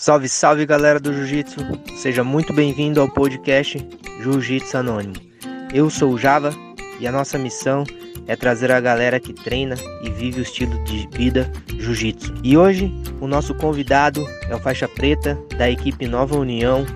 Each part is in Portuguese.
Salve, salve galera do Jiu-Jitsu! Seja muito bem-vindo ao podcast Jiu-Jitsu Anônimo. Eu sou o Java e a nossa missão é trazer a galera que treina e vive o estilo de vida Jiu-Jitsu. E hoje o nosso convidado é o faixa preta da equipe Nova União,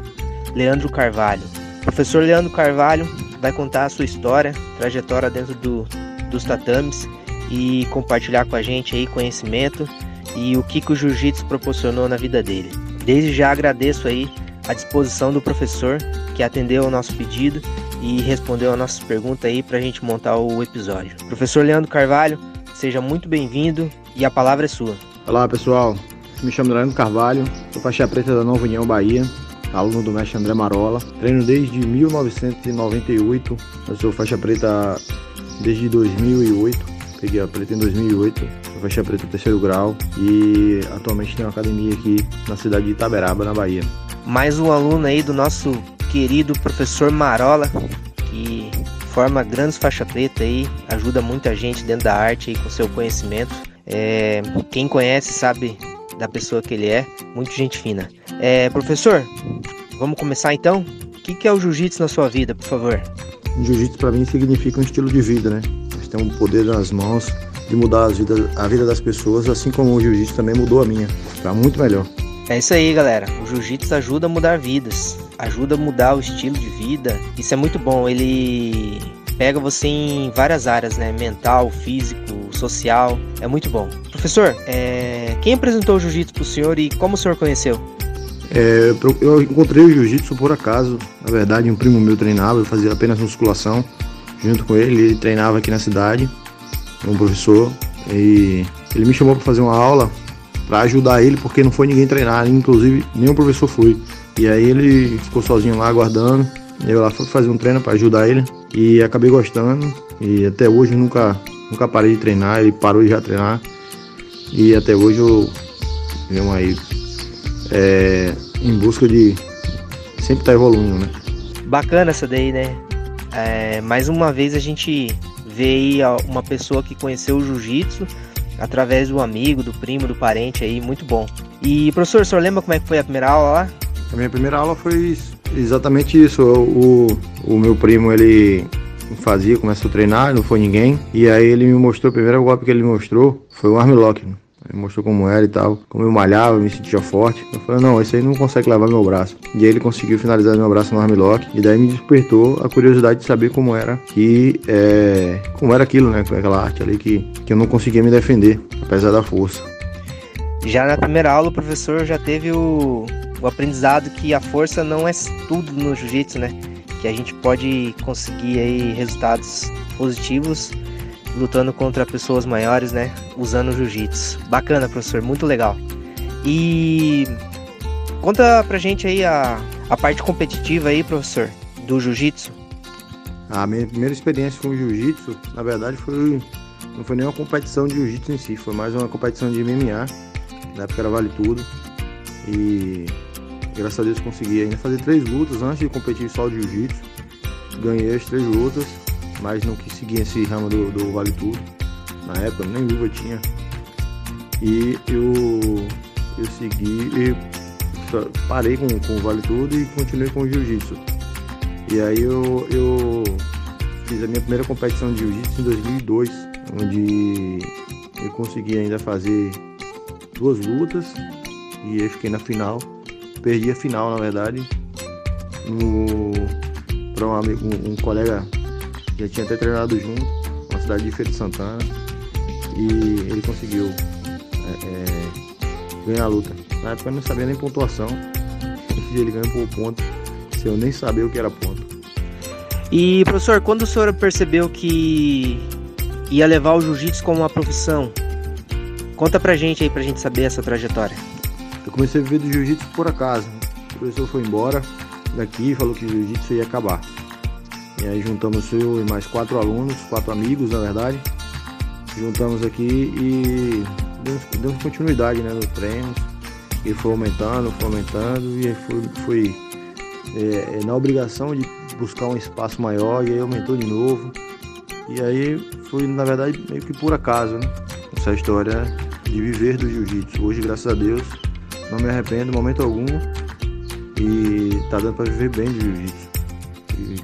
Leandro Carvalho. O professor Leandro Carvalho vai contar a sua história, trajetória dentro do, dos tatames e compartilhar com a gente aí conhecimento e o que, que o jiu-jitsu proporcionou na vida dele. Desde já agradeço aí a disposição do professor que atendeu ao nosso pedido e respondeu a nossas perguntas aí para a gente montar o episódio. Professor Leandro Carvalho, seja muito bem-vindo e a palavra é sua. Olá pessoal, me chamo Leandro Carvalho, sou faixa preta da Nova União Bahia, aluno do mestre André Marola, treino desde 1998, eu sou faixa preta desde 2008, peguei a preta em 2008 faixa preta terceiro grau e atualmente tem uma academia aqui na cidade de Itaberaba, na Bahia. Mais um aluno aí do nosso querido professor Marola, que forma grandes faixa preta aí, ajuda muita gente dentro da arte aí com seu conhecimento. É, quem conhece sabe da pessoa que ele é, muito gente fina. É, professor, vamos começar então? O que, que é o jiu-jitsu na sua vida, por favor? Jiu-jitsu para mim significa um estilo de vida, né? Nós temos um poder nas mãos, de mudar vida, a vida das pessoas, assim como o jiu-jitsu também mudou a minha, para muito melhor. É isso aí, galera. O jiu-jitsu ajuda a mudar vidas, ajuda a mudar o estilo de vida. Isso é muito bom. Ele pega você em várias áreas, né? Mental, físico, social. É muito bom. Professor, é... quem apresentou o jiu-jitsu para o senhor e como o senhor conheceu? É, eu encontrei o jiu-jitsu por acaso. Na verdade, um primo meu treinava, eu fazia apenas musculação junto com ele. Ele treinava aqui na cidade um professor, e ele me chamou para fazer uma aula para ajudar ele, porque não foi ninguém treinar, inclusive nenhum professor foi. E aí ele ficou sozinho lá aguardando. Eu lá fui fazer um treino para ajudar ele e acabei gostando. E até hoje nunca, nunca parei de treinar, ele parou de já treinar. E até hoje eu venho aí é, em busca de sempre estar tá evoluindo, né? Bacana essa daí, né? É, mais uma vez a gente ver aí uma pessoa que conheceu o jiu-jitsu através do amigo, do primo, do parente aí, muito bom. E professor, o senhor lembra como é que foi a primeira aula lá? A minha primeira aula foi exatamente isso. O, o meu primo, ele fazia, começou a treinar, não foi ninguém. E aí ele me mostrou, o primeiro golpe que ele me mostrou foi o armlock. Ele mostrou como era e tal, como eu malhava, me sentia forte. Eu falei, não, esse aí não consegue levar meu braço. E aí ele conseguiu finalizar meu braço no armlock. E daí me despertou a curiosidade de saber como era que é, como era aquilo, né? Aquela arte ali que, que eu não conseguia me defender, apesar da força. Já na primeira aula o professor já teve o, o aprendizado que a força não é tudo no jiu-jitsu, né? Que a gente pode conseguir aí resultados positivos lutando contra pessoas maiores, né? Usando jiu-jitsu. Bacana, professor, muito legal. E conta pra gente aí a, a parte competitiva aí, professor, do jiu-jitsu. A minha primeira experiência com jiu-jitsu, na verdade, foi não foi nem uma competição de jiu-jitsu em si, foi mais uma competição de MMA. Na época era vale tudo. E graças a Deus consegui ainda fazer três lutas antes de competir só de jiu-jitsu. Ganhei as três lutas mas não quis seguir esse ramo do, do Vale Tudo. Na época nem luva tinha. E eu, eu segui e parei com, com o Vale Tudo e continuei com o Jiu-Jitsu. E aí eu, eu fiz a minha primeira competição de Jiu-Jitsu em 2002, onde eu consegui ainda fazer duas lutas e eu fiquei na final. Perdi a final, na verdade, para um, um, um colega já tinha até treinado junto, na cidade de Feira de Santana, e ele conseguiu é, é, ganhar a luta. Na época eu não sabia nem pontuação, e ele ganhou por ponto, sem eu nem saber o que era ponto. E professor, quando o senhor percebeu que ia levar o jiu-jitsu como uma profissão? Conta pra gente aí, pra gente saber essa trajetória. Eu comecei a viver do jiu-jitsu por acaso. O professor foi embora daqui e falou que o jiu-jitsu ia acabar. E aí juntamos eu e mais quatro alunos, quatro amigos na verdade. Juntamos aqui e demos, demos continuidade né, nos treinos. E foi aumentando, foi aumentando e fui é, é, na obrigação de buscar um espaço maior e aí aumentou de novo. E aí foi na verdade meio que por acaso, né? Essa história de viver do jiu-jitsu. Hoje, graças a Deus, não me arrependo em momento algum e tá dando para viver bem de jiu-jitsu.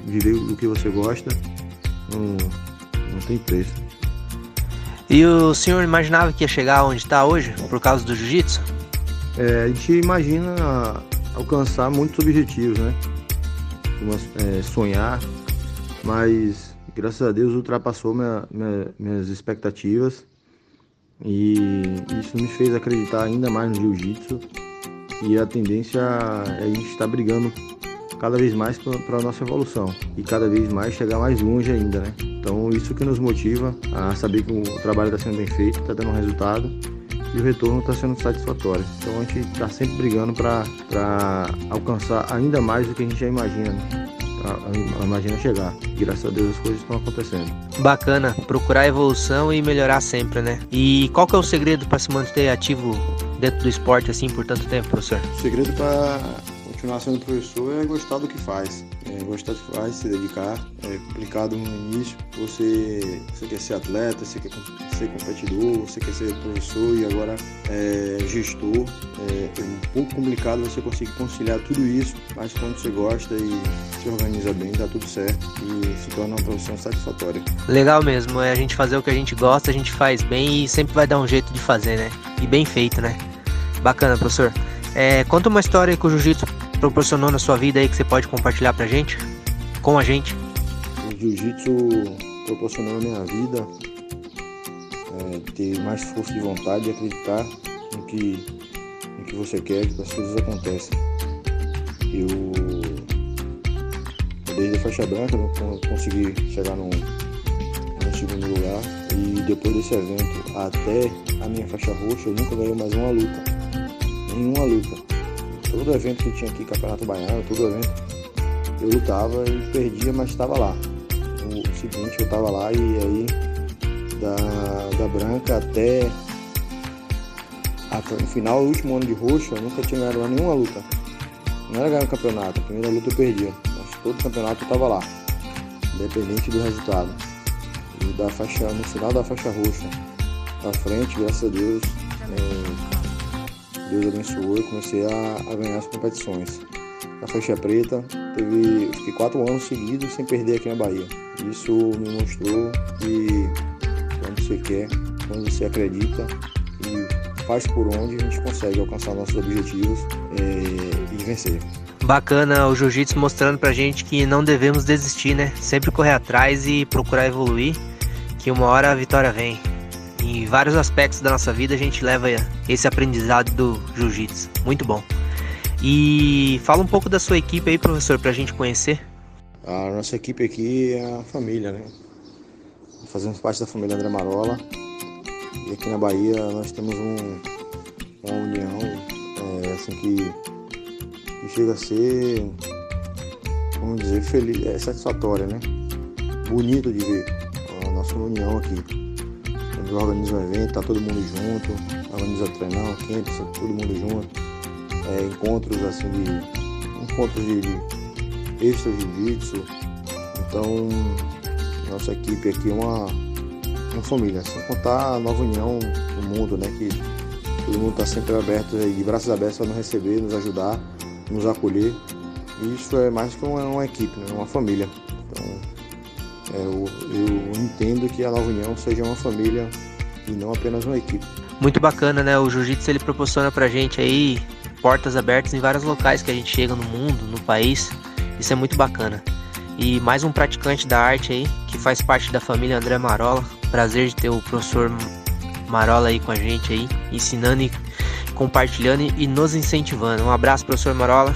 Viver o que você gosta não, não tem preço. E o senhor imaginava que ia chegar onde está hoje por causa do jiu-jitsu? É, a gente imagina alcançar muitos objetivos, né? é, sonhar, mas graças a Deus ultrapassou minha, minha, minhas expectativas e isso me fez acreditar ainda mais no jiu-jitsu e a tendência é a gente estar brigando cada vez mais para a nossa evolução e cada vez mais chegar mais longe ainda, né? Então isso que nos motiva a saber que o trabalho está sendo bem feito, está dando um resultado e o retorno está sendo satisfatório. Então a gente está sempre brigando para alcançar ainda mais do que a gente já imagina. Né? imagina chegar. E graças a Deus as coisas estão acontecendo. Bacana, procurar evolução e melhorar sempre, né? E qual que é o segredo para se manter ativo dentro do esporte assim por tanto tempo, professor? O segredo para continuar sendo professor é gostar do que faz. É gostar do que faz, se dedicar. É complicado no início. Você, você quer ser atleta, você quer ser competidor, você quer ser professor e agora é gestor. É, é um pouco complicado você conseguir conciliar tudo isso, mas quando você gosta e se organiza bem, dá tudo certo e se torna uma profissão satisfatória. Legal mesmo, é a gente fazer o que a gente gosta, a gente faz bem e sempre vai dar um jeito de fazer, né? E bem feito, né? Bacana, professor. É, conta uma história que o jiu-jitsu proporcionou na sua vida aí que você pode compartilhar pra gente? Com a gente? O jiu-jitsu proporcionou na minha vida é, ter mais força de vontade e acreditar no que, no que você quer, que as coisas acontecem. Eu, desde a faixa branca, eu consegui chegar no, no segundo lugar e depois desse evento até a minha faixa roxa eu nunca ganhei mais uma luta. Nenhuma luta todo evento que tinha aqui, Campeonato Baiano, todo evento, eu lutava e perdia, mas estava lá. O seguinte, eu estava lá e aí da, da branca até no final, o último ano de roxo, eu nunca tinha ganhado nenhuma luta. Não era ganhar o campeonato, a primeira luta eu perdia, mas todo campeonato eu estava lá, independente do resultado. E da faixa, no final da faixa roxa, pra frente, graças a Deus, é, Deus abençoou e comecei a, a ganhar as competições. Na faixa preta, teve, fiquei quatro anos seguidos sem perder aqui na Bahia. Isso me mostrou que quando você quer, quando você acredita e faz por onde, a gente consegue alcançar nossos objetivos é, e vencer. Bacana o jiu-jitsu mostrando pra gente que não devemos desistir, né? Sempre correr atrás e procurar evoluir, que uma hora a vitória vem em vários aspectos da nossa vida a gente leva esse aprendizado do jiu-jitsu. Muito bom. E fala um pouco da sua equipe aí, professor, para a gente conhecer. A nossa equipe aqui é a família, né? Fazemos parte da família André Marola. E aqui na Bahia nós temos um, uma união é, assim que, chega a ser, vamos dizer, feliz, é satisfatória, né? Bonito de ver a nossa união aqui organiza um evento, tá todo mundo junto, organiza treinão, camp, todo mundo junto, é, encontros assim de. encontros de, de extra jiu-jitsu. Então nossa equipe aqui é uma, uma família, sem contar a nova união do mundo, né? Que todo mundo está sempre aberto de braços abertos para nos receber, nos ajudar, nos acolher. E isso é mais que uma, uma equipe, né? uma família. Então é, eu, eu, entendo que a Nova União seja uma família e não apenas uma equipe. Muito bacana, né? O jiu-jitsu ele proporciona pra gente aí portas abertas em vários locais que a gente chega no mundo, no país. Isso é muito bacana. E mais um praticante da arte aí, que faz parte da família André Marola. Prazer de ter o professor Marola aí com a gente aí, ensinando e compartilhando e nos incentivando. Um abraço, professor Marola.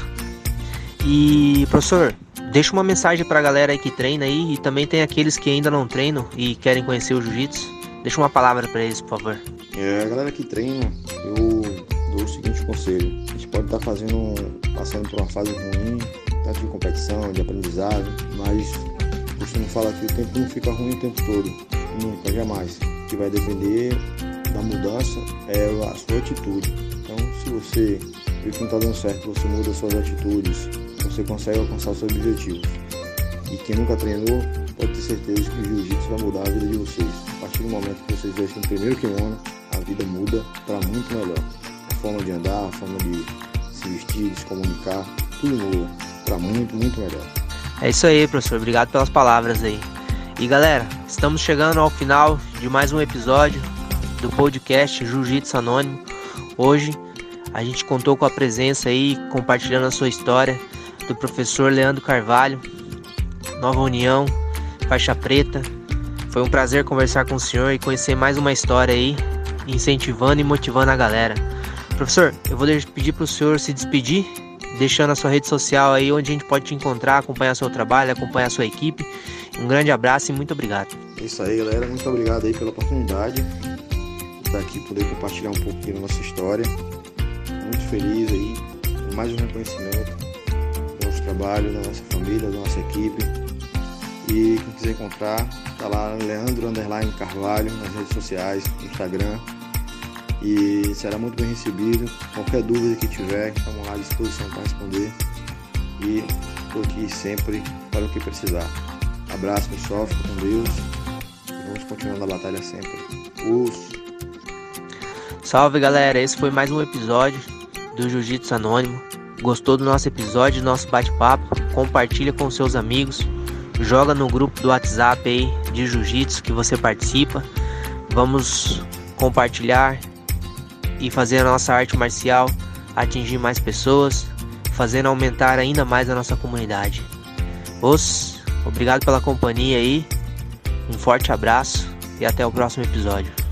E, professor, Deixa uma mensagem para a galera aí que treina aí e também tem aqueles que ainda não treinam e querem conhecer o jiu-jitsu. Deixa uma palavra para eles, por favor. É, a galera que treina, eu dou o seguinte conselho. A gente pode estar tá fazendo, passando por uma fase ruim, tanto de competição, de aprendizado, mas costumo falar que o tempo não fica ruim o tempo todo. Nunca, jamais. O que vai depender da mudança é a sua atitude. Então, se você vê que não está dando certo, você muda suas atitudes, você consegue alcançar seus objetivos. E quem nunca treinou, pode ter certeza que o jiu-jitsu vai mudar a vida de vocês. Partir do momento que vocês deixam o primeiro kimono, a vida muda para muito melhor. A forma de andar, a forma de se vestir, de se comunicar, tudo mudou para muito, muito melhor. É isso aí, professor. Obrigado pelas palavras aí. E galera, estamos chegando ao final de mais um episódio do podcast Jiu-Jitsu Anônimo. Hoje a gente contou com a presença aí, compartilhando a sua história, do professor Leandro Carvalho, Nova União, faixa preta. Foi um prazer conversar com o senhor e conhecer mais uma história aí, incentivando e motivando a galera. Professor, eu vou pedir para o senhor se despedir, deixando a sua rede social aí onde a gente pode te encontrar, acompanhar seu trabalho, acompanhar sua equipe. Um grande abraço e muito obrigado. É isso aí, galera. Muito obrigado aí pela oportunidade de estar aqui, poder compartilhar um pouquinho da nossa história. Muito feliz aí, mais um reconhecimento do nosso trabalho, da nossa família, da nossa equipe. E quem quiser encontrar, tá lá Leandro Underline Carvalho nas redes sociais, no Instagram. E será muito bem recebido. Qualquer dúvida que tiver, estamos lá à disposição para responder. E estou aqui sempre para o que precisar. Abraço pessoal, fica com Deus. E vamos continuando a batalha sempre. Os... Salve galera, esse foi mais um episódio do Jiu-Jitsu Anônimo. Gostou do nosso episódio, do nosso bate-papo? Compartilha com seus amigos. Joga no grupo do WhatsApp aí de Jiu-Jitsu que você participa. Vamos compartilhar e fazer a nossa arte marcial atingir mais pessoas, fazendo aumentar ainda mais a nossa comunidade. Os Obrigado pela companhia aí. Um forte abraço e até o próximo episódio.